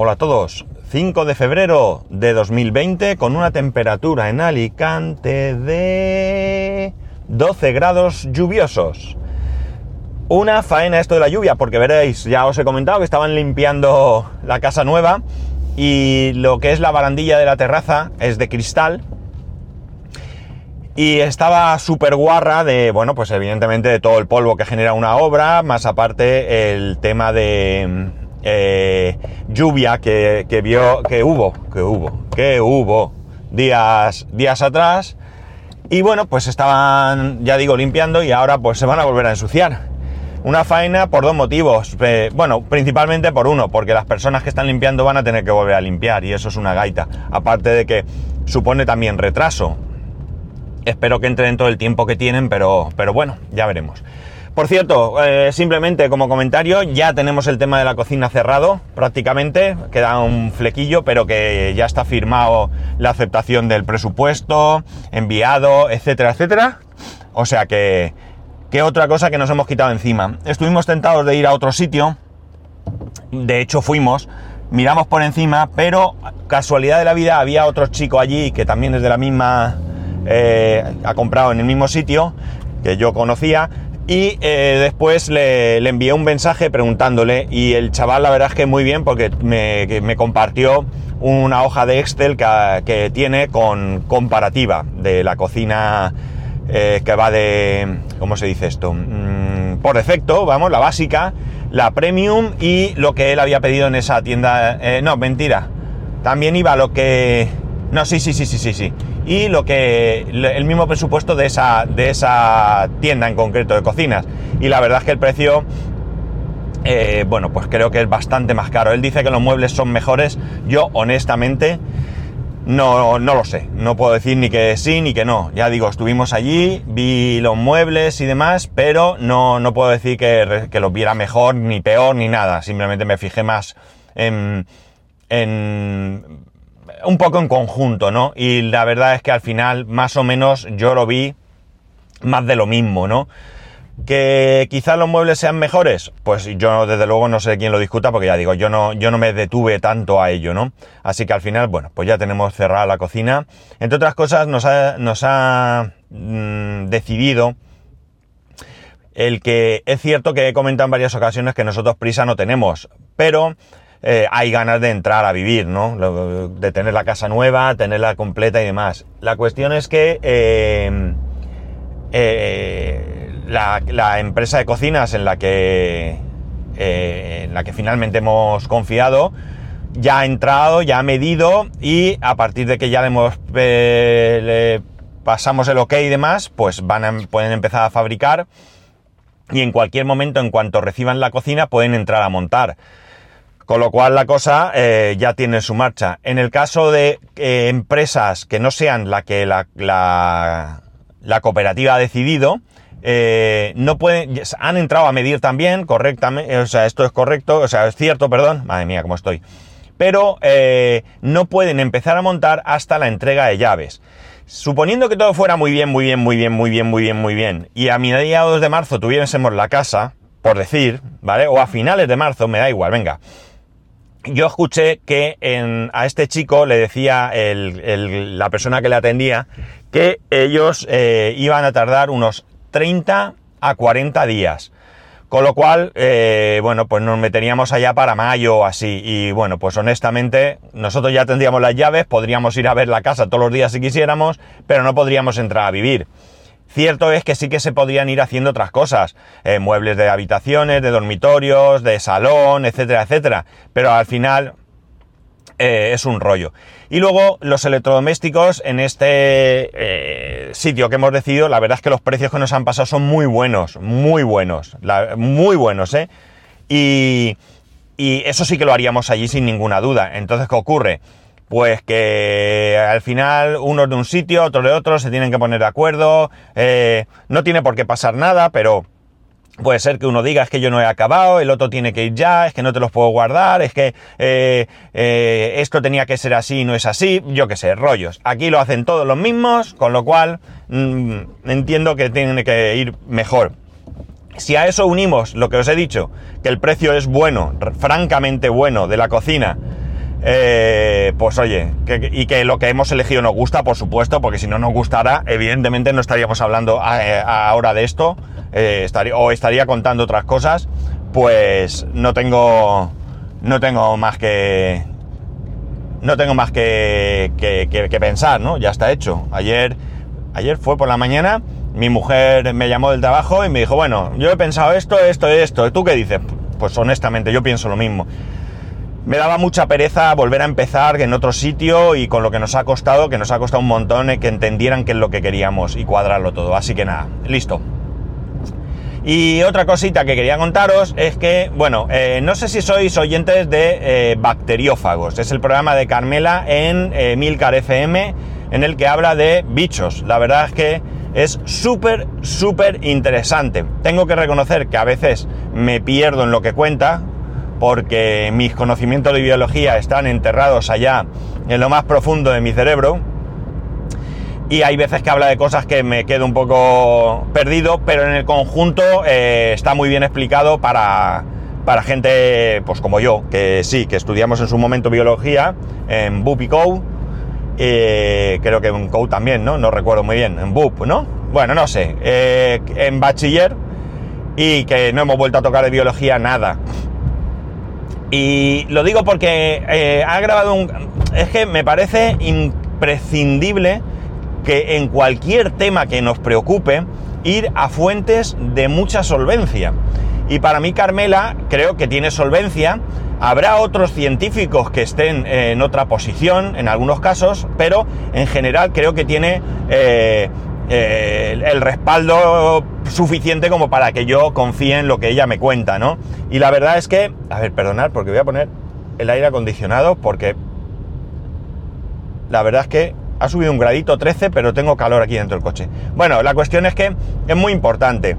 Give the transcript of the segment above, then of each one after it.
Hola a todos. 5 de febrero de 2020 con una temperatura en Alicante de 12 grados lluviosos. Una faena esto de la lluvia, porque veréis, ya os he comentado que estaban limpiando la casa nueva y lo que es la barandilla de la terraza es de cristal. Y estaba súper guarra de, bueno, pues evidentemente de todo el polvo que genera una obra, más aparte el tema de eh, lluvia que, vio, que hubo, que hubo, que hubo días, días atrás. Y bueno, pues estaban, ya digo, limpiando y ahora pues se van a volver a ensuciar. Una faena por dos motivos. Eh, bueno, principalmente por uno, porque las personas que están limpiando van a tener que volver a limpiar y eso es una gaita. Aparte de que supone también retraso. Espero que entre dentro del tiempo que tienen, pero, pero bueno, ya veremos. Por cierto, eh, simplemente como comentario, ya tenemos el tema de la cocina cerrado prácticamente, queda un flequillo, pero que ya está firmado la aceptación del presupuesto, enviado, etcétera, etcétera. O sea que, que otra cosa que nos hemos quitado encima. Estuvimos tentados de ir a otro sitio, de hecho fuimos, miramos por encima, pero casualidad de la vida había otro chico allí que también es de la misma eh, ha comprado en el mismo sitio que yo conocía y eh, después le, envié un mensaje preguntándole y el chaval la verdad es que muy bien porque me, compartió una hoja de Excel que, tiene con comparativa de la cocina eh, que va de, ¿cómo se dice esto? Mm, por defecto, vamos, la básica, la premium y lo que él había pedido en esa tienda, no, mentira, también iba lo que no, sí, sí, sí, sí, sí, sí. Y lo que. el mismo presupuesto de esa, de esa tienda en concreto de cocinas. Y la verdad es que el precio. Eh, bueno, pues creo que es bastante más caro. Él dice que los muebles son mejores. Yo, honestamente, no, no lo sé. No puedo decir ni que sí ni que no. Ya digo, estuvimos allí, vi los muebles y demás, pero no, no puedo decir que, que los viera mejor, ni peor, ni nada. Simplemente me fijé más en, en un poco en conjunto, ¿no? Y la verdad es que al final, más o menos, yo lo vi más de lo mismo, ¿no? Que quizás los muebles sean mejores, pues yo desde luego no sé quién lo discuta, porque ya digo, yo no, yo no me detuve tanto a ello, ¿no? Así que al final, bueno, pues ya tenemos cerrada la cocina. Entre otras cosas, nos ha, nos ha mm, decidido el que es cierto que he comentado en varias ocasiones que nosotros prisa no tenemos, pero eh, hay ganas de entrar a vivir, ¿no? De tener la casa nueva, tenerla completa y demás. La cuestión es que eh, eh, la, empresa de cocinas en la que en la que finalmente hemos confiado ya ha entrado, ya ha medido y a partir de que ya le hemos le pasamos el ok y demás, pues van a, pueden empezar a fabricar y en cualquier momento, en cuanto reciban la cocina, pueden entrar a montar. Con lo cual la cosa eh, ya tiene su marcha. En el caso de eh, empresas que no sean la que la, la, cooperativa ha decidido, eh, no pueden, han entrado a medir también correctamente, o sea, esto es correcto, o sea, es cierto, perdón, madre mía, cómo estoy. Pero no pueden empezar a montar hasta la entrega de llaves. Suponiendo que todo fuera muy bien, muy bien, muy bien, muy bien, muy bien, muy bien, y a mediados de marzo tuviésemos la casa, por decir, ¿vale? O a finales de marzo, me da igual, venga yo escuché que a este chico le decía la persona que le atendía que ellos eh, iban a tardar unos 30 a 40 días. Con lo cual, eh, bueno, pues nos meteríamos allá para mayo o así. Y bueno, pues honestamente, nosotros ya tendríamos las llaves, podríamos ir a ver la casa todos los días si quisiéramos, pero no podríamos entrar a vivir. Cierto es que sí que se podrían ir haciendo otras cosas, eh, muebles de habitaciones, de dormitorios, de salón, etcétera, etcétera, pero al final eh, es un rollo. Y luego los electrodomésticos en este eh, sitio que hemos decidido, la verdad es que los precios que nos han pasado son muy buenos, muy buenos, muy buenos, ¿eh? Y, y eso sí que lo haríamos allí sin ninguna duda. Entonces, ¿qué ocurre? Pues que al final unos de un sitio, otros de otro, se tienen que poner de acuerdo, eh, no tiene por qué pasar nada, pero puede ser que uno diga es que yo no he acabado, el otro tiene que ir ya, es que no te los puedo guardar, es que eh, eh, esto tenía que ser así y no es así, yo qué sé, rollos. Aquí lo hacen todos los mismos, con lo cual mm, entiendo que tiene que ir mejor. Si a eso unimos lo que os he dicho, que el precio es bueno, francamente bueno, de la cocina, eh, pues oye, y que lo que hemos elegido nos gusta, por supuesto, porque si no nos gustara, evidentemente no estaríamos hablando a- eh, ahora de esto, eh, estaría, o estaría contando otras cosas, pues no tengo, no tengo más que, no tengo más que- que- que pensar, ¿no? Ya está hecho. Ayer, ayer fue por la mañana, mi mujer me llamó del trabajo y me dijo, bueno, yo he pensado esto, esto, esto. ¿Tú qué dices? Pues honestamente, yo pienso lo mismo. Me daba mucha pereza volver a empezar en otro sitio y con lo que nos ha costado, que nos ha costado un montón, eh, que entendieran qué es lo que queríamos y cuadrarlo todo. Así que nada, listo. Y otra cosita que quería contaros es que, bueno, eh, no sé si sois oyentes de eh, Bacteriófagos. Es el programa de Carmela en eh, FM en el que habla de bichos. La verdad es que es súper, súper interesante. Tengo que reconocer que a veces me pierdo en lo que cuenta porque mis conocimientos de biología están enterrados allá en lo más profundo de mi cerebro y hay veces que habla de cosas que me quedo un poco perdido, pero en el conjunto eh, está muy bien explicado para, para gente pues como yo, que sí, que estudiamos en su momento biología en BUP y COU, eh, creo que en COU también, ¿no? No recuerdo muy bien, en BUP, ¿no? Bueno, no sé, eh, en bachiller y que no hemos vuelto a tocar de biología nada. Y lo digo porque eh, ha grabado un... Es que me parece imprescindible que en cualquier tema que nos preocupe, ir a fuentes de mucha solvencia. Y para mí Carmela creo que tiene solvencia. Habrá otros científicos que estén en otra posición, en algunos casos, pero en general creo que tiene eh, eh, el- respaldo suficiente como para que yo confíe en lo que ella me cuenta, ¿no? Y la verdad es que, a ver, perdonad, porque voy a poner el aire acondicionado, porque la verdad es que ha subido un gradito 13, pero tengo calor aquí dentro del coche. Bueno, la cuestión es que es muy importante.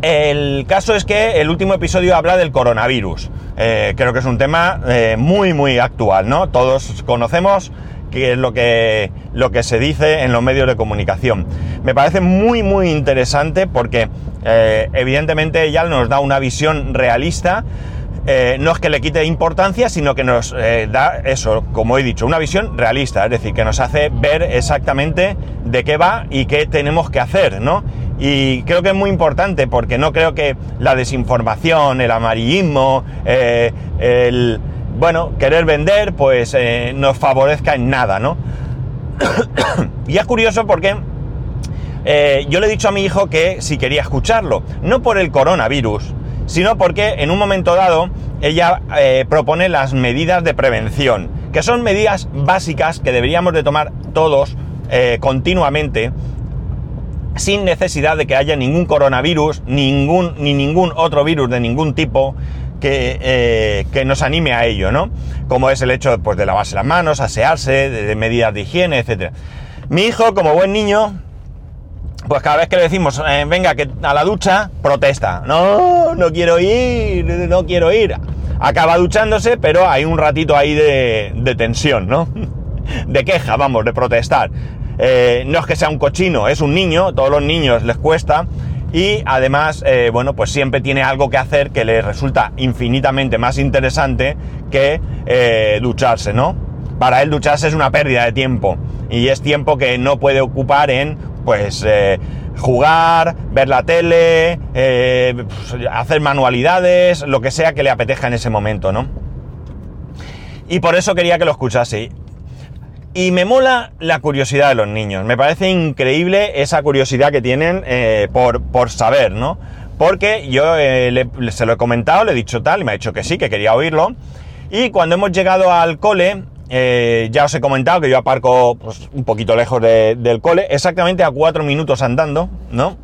El caso es que el último episodio habla del coronavirus. Eh, creo que es un tema eh, muy, muy actual, ¿no? Todos conocemos qué es lo que, lo que se dice en los medios de comunicación. Me parece muy, muy interesante porque eh, evidentemente ella nos da una visión realista. Eh, no es que le quite importancia, sino que nos eh, da eso, como he dicho, una visión realista, es decir, que nos hace ver exactamente de qué va y qué tenemos que hacer, ¿no? Y creo que es muy importante porque no creo que la desinformación, el amarillismo, el, bueno, querer vender, pues eh, nos favorezca en nada, ¿no? y es curioso porque eh, yo le he dicho a mi hijo que si quería escucharlo, no por el coronavirus, sino porque en un momento dado ella eh, propone las medidas de prevención, que son medidas básicas que deberíamos de tomar todos eh, continuamente sin necesidad de que haya ningún coronavirus, ningún, ni ningún otro virus de ningún tipo que, eh, que nos anime a ello, ¿no? Como es el hecho pues, de lavarse las manos, asearse, de, medidas de higiene, etc. Mi hijo, como buen niño, pues cada vez que le decimos, eh, venga, que a la ducha, protesta. No, no quiero ir, no quiero ir. Acaba duchándose, pero hay un ratito ahí de, de tensión, ¿no? De queja, vamos, de protestar. Eh, no es que sea un cochino, es un niño, todos los niños les cuesta. Y además, eh, bueno, pues siempre tiene algo que hacer que le resulta infinitamente más interesante que eh, ducharse, ¿no? Para él ducharse es una pérdida de tiempo. Y es tiempo que no puede ocupar en, pues, eh, jugar, ver la tele, eh, hacer manualidades, lo que sea que le apetezca en ese momento, ¿no? Y por eso quería que lo escuchase. Y me mola la curiosidad de los niños. Me parece increíble esa curiosidad que tienen eh, por, por saber, ¿no? Porque yo eh, se lo he comentado, le he dicho tal, y me ha dicho que sí, que quería oírlo. Y cuando hemos llegado al cole, eh, ya os he comentado que yo aparco pues, un poquito lejos de- del cole, exactamente a cuatro minutos andando, ¿no?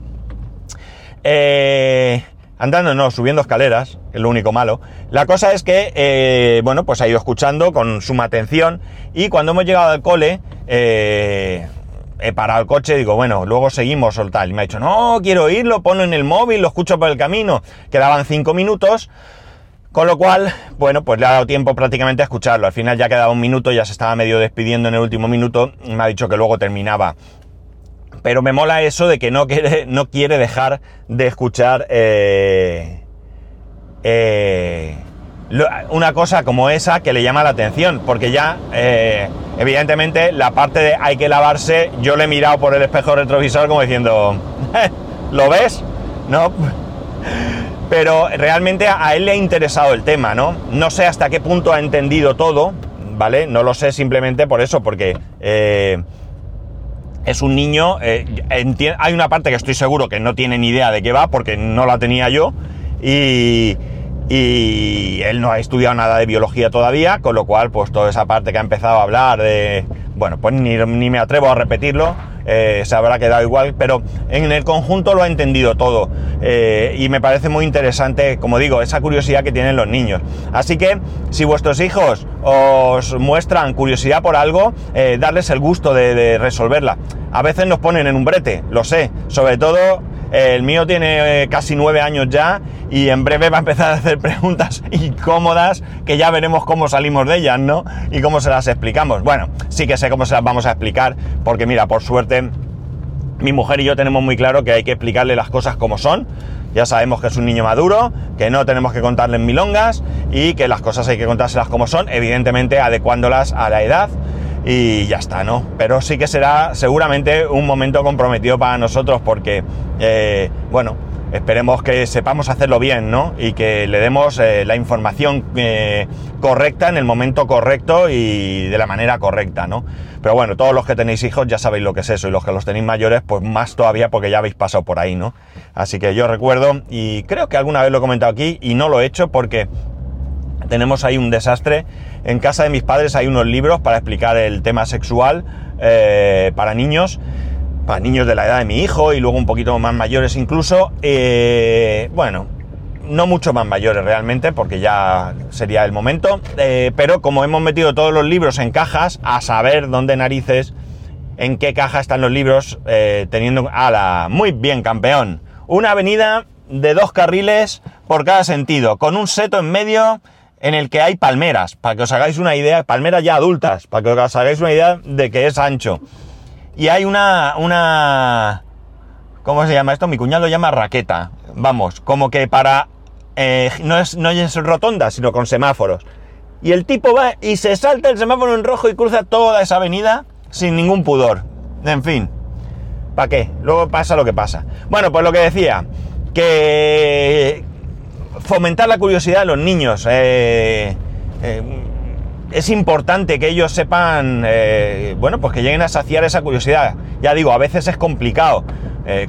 Eh, andando, no, subiendo escaleras, es lo único malo. La cosa es que, eh, bueno, pues ha ido escuchando con suma atención y cuando hemos llegado al cole, eh, he parado el coche digo, bueno, luego seguimos o tal. Y me ha dicho, no, quiero oírlo, ponlo en el móvil, lo escucho por el camino. Quedaban cinco minutos. Con lo cual, bueno, pues le ha dado tiempo prácticamente a escucharlo. Al final ya quedaba un minuto, ya se estaba medio despidiendo en el último minuto. Me ha dicho que luego terminaba. Pero me mola eso de que no quiere, no quiere dejar de escuchar eh, eh, una cosa como esa que le llama la atención, porque ya, eh, evidentemente, la parte de hay que lavarse, yo le he mirado por el espejo retrovisor como diciendo, ¿lo ves? ¿No? Pero realmente a él le ha interesado el tema, ¿no? No sé hasta qué punto ha entendido todo, ¿vale? No lo sé simplemente por eso, porque es un niño, hay una parte que estoy seguro que no tiene ni idea de qué va, porque no la tenía yo, y y él no ha estudiado nada de biología todavía, con lo cual, pues toda esa parte que ha empezado a hablar de, bueno, pues ni, me atrevo a repetirlo, eh, se habrá quedado igual, pero en el conjunto lo ha entendido todo eh, y me parece muy interesante, como digo, esa curiosidad que tienen los niños. Así que si vuestros hijos os muestran curiosidad por algo, eh, darles el gusto de resolverla. A veces nos ponen en un brete, lo sé, sobre todo el mío tiene eh, casi nueve años ya y en breve va a empezar a hacer preguntas incómodas que ya veremos cómo salimos de ellas, ¿no? Y cómo se las explicamos. Bueno, sí que sé cómo se las vamos a explicar porque mira, por suerte mi mujer y yo tenemos muy claro que hay que explicarle las cosas como son. Ya sabemos que es un niño maduro, que no tenemos que contarle milongas y que las cosas hay que contárselas como son, evidentemente adecuándolas a la edad y ya está, ¿no? Pero sí que será seguramente un momento comprometido para nosotros porque, eh, bueno, esperemos que sepamos hacerlo bien, ¿no? Y que le demos eh, la información eh, correcta en el momento correcto y de la manera correcta, ¿no? Pero bueno, todos los que tenéis hijos ya sabéis lo que es eso y los que los tenéis mayores, pues más todavía porque ya habéis pasado por ahí, ¿no? Así que yo recuerdo, y creo que alguna vez lo he comentado aquí y no lo he hecho porque tenemos ahí un desastre. En casa de mis padres hay unos libros para explicar el tema sexual eh, para niños, para niños de la edad de mi hijo y luego un poquito más mayores incluso. Eh, bueno, no mucho más mayores realmente, porque ya sería el momento. Eh, pero como hemos metido todos los libros en cajas, a saber dónde narices, en qué caja están los libros, teniendo... a la Muy bien, campeón! Una avenida de dos carriles por cada sentido, con un seto en medio en el que hay palmeras, para que os hagáis una idea, palmeras ya adultas, para que os hagáis una idea de que es ancho. Y hay una, una, ¿cómo se llama esto? Mi cuñado lo llama raqueta. Vamos, como que para, eh, no, es, no es rotonda, sino con semáforos. Y el tipo va y se salta el semáforo en rojo y cruza toda esa avenida sin ningún pudor. En fin, ¿para qué? Luego pasa lo que pasa. Bueno, pues lo que decía, que, fomentar la curiosidad de los niños. Eh, eh, es importante que ellos sepan, eh, bueno, pues que lleguen a saciar esa curiosidad. Ya digo, a veces es complicado.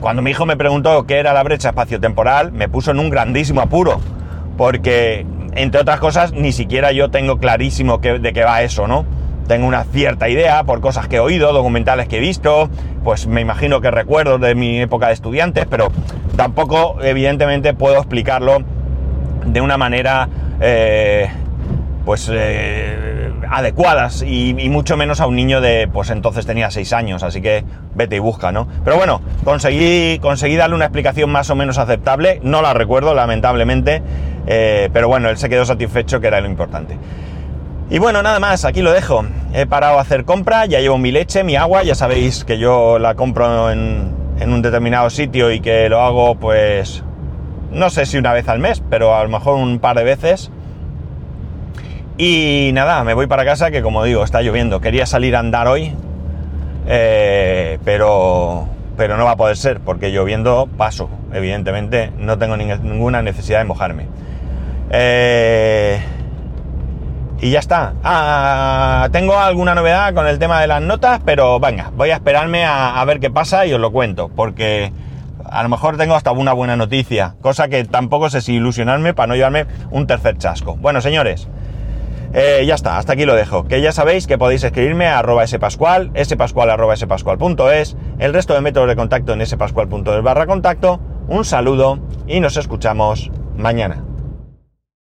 cuando mi hijo me preguntó qué era la brecha espaciotemporal, me puso en un grandísimo apuro. Porque, entre otras cosas, ni siquiera yo tengo clarísimo de qué va eso, ¿no? Tengo una cierta idea por cosas que he oído, documentales que he visto, pues me imagino que recuerdo de mi época de estudiantes, pero tampoco, evidentemente, puedo explicarlo de una manera eh, pues eh, adecuadas y, mucho menos a un niño de pues entonces tenía 6 años así que vete y busca no pero bueno conseguí conseguí darle una explicación más o menos aceptable no la recuerdo lamentablemente eh, pero bueno él se quedó satisfecho que era lo importante y bueno, nada más, aquí lo dejo. He parado a hacer compra, ya llevo mi leche, mi agua, ya sabéis que yo la compro en, en un determinado sitio y que lo hago pues no sé si una vez al mes, pero a lo mejor un par de veces. Y nada, me voy para casa que como digo, está lloviendo. Quería salir a andar hoy, eh, pero, pero no va a poder ser, porque lloviendo paso, evidentemente, no tengo ninguna necesidad de mojarme. Eh, y ya está. Ah, tengo alguna novedad con el tema de las notas, pero venga, voy a esperarme a ver qué pasa y os lo cuento, porque a lo mejor tengo hasta una buena noticia, cosa que tampoco sé si ilusionarme para no llevarme un tercer chasco. Bueno, señores, eh, ya está, hasta aquí lo dejo. Que ya sabéis que podéis escribirme a arroba spascual, spascual arroba spascual.es, el resto de métodos de contacto en spascual.es barra contacto. Un saludo y nos escuchamos mañana.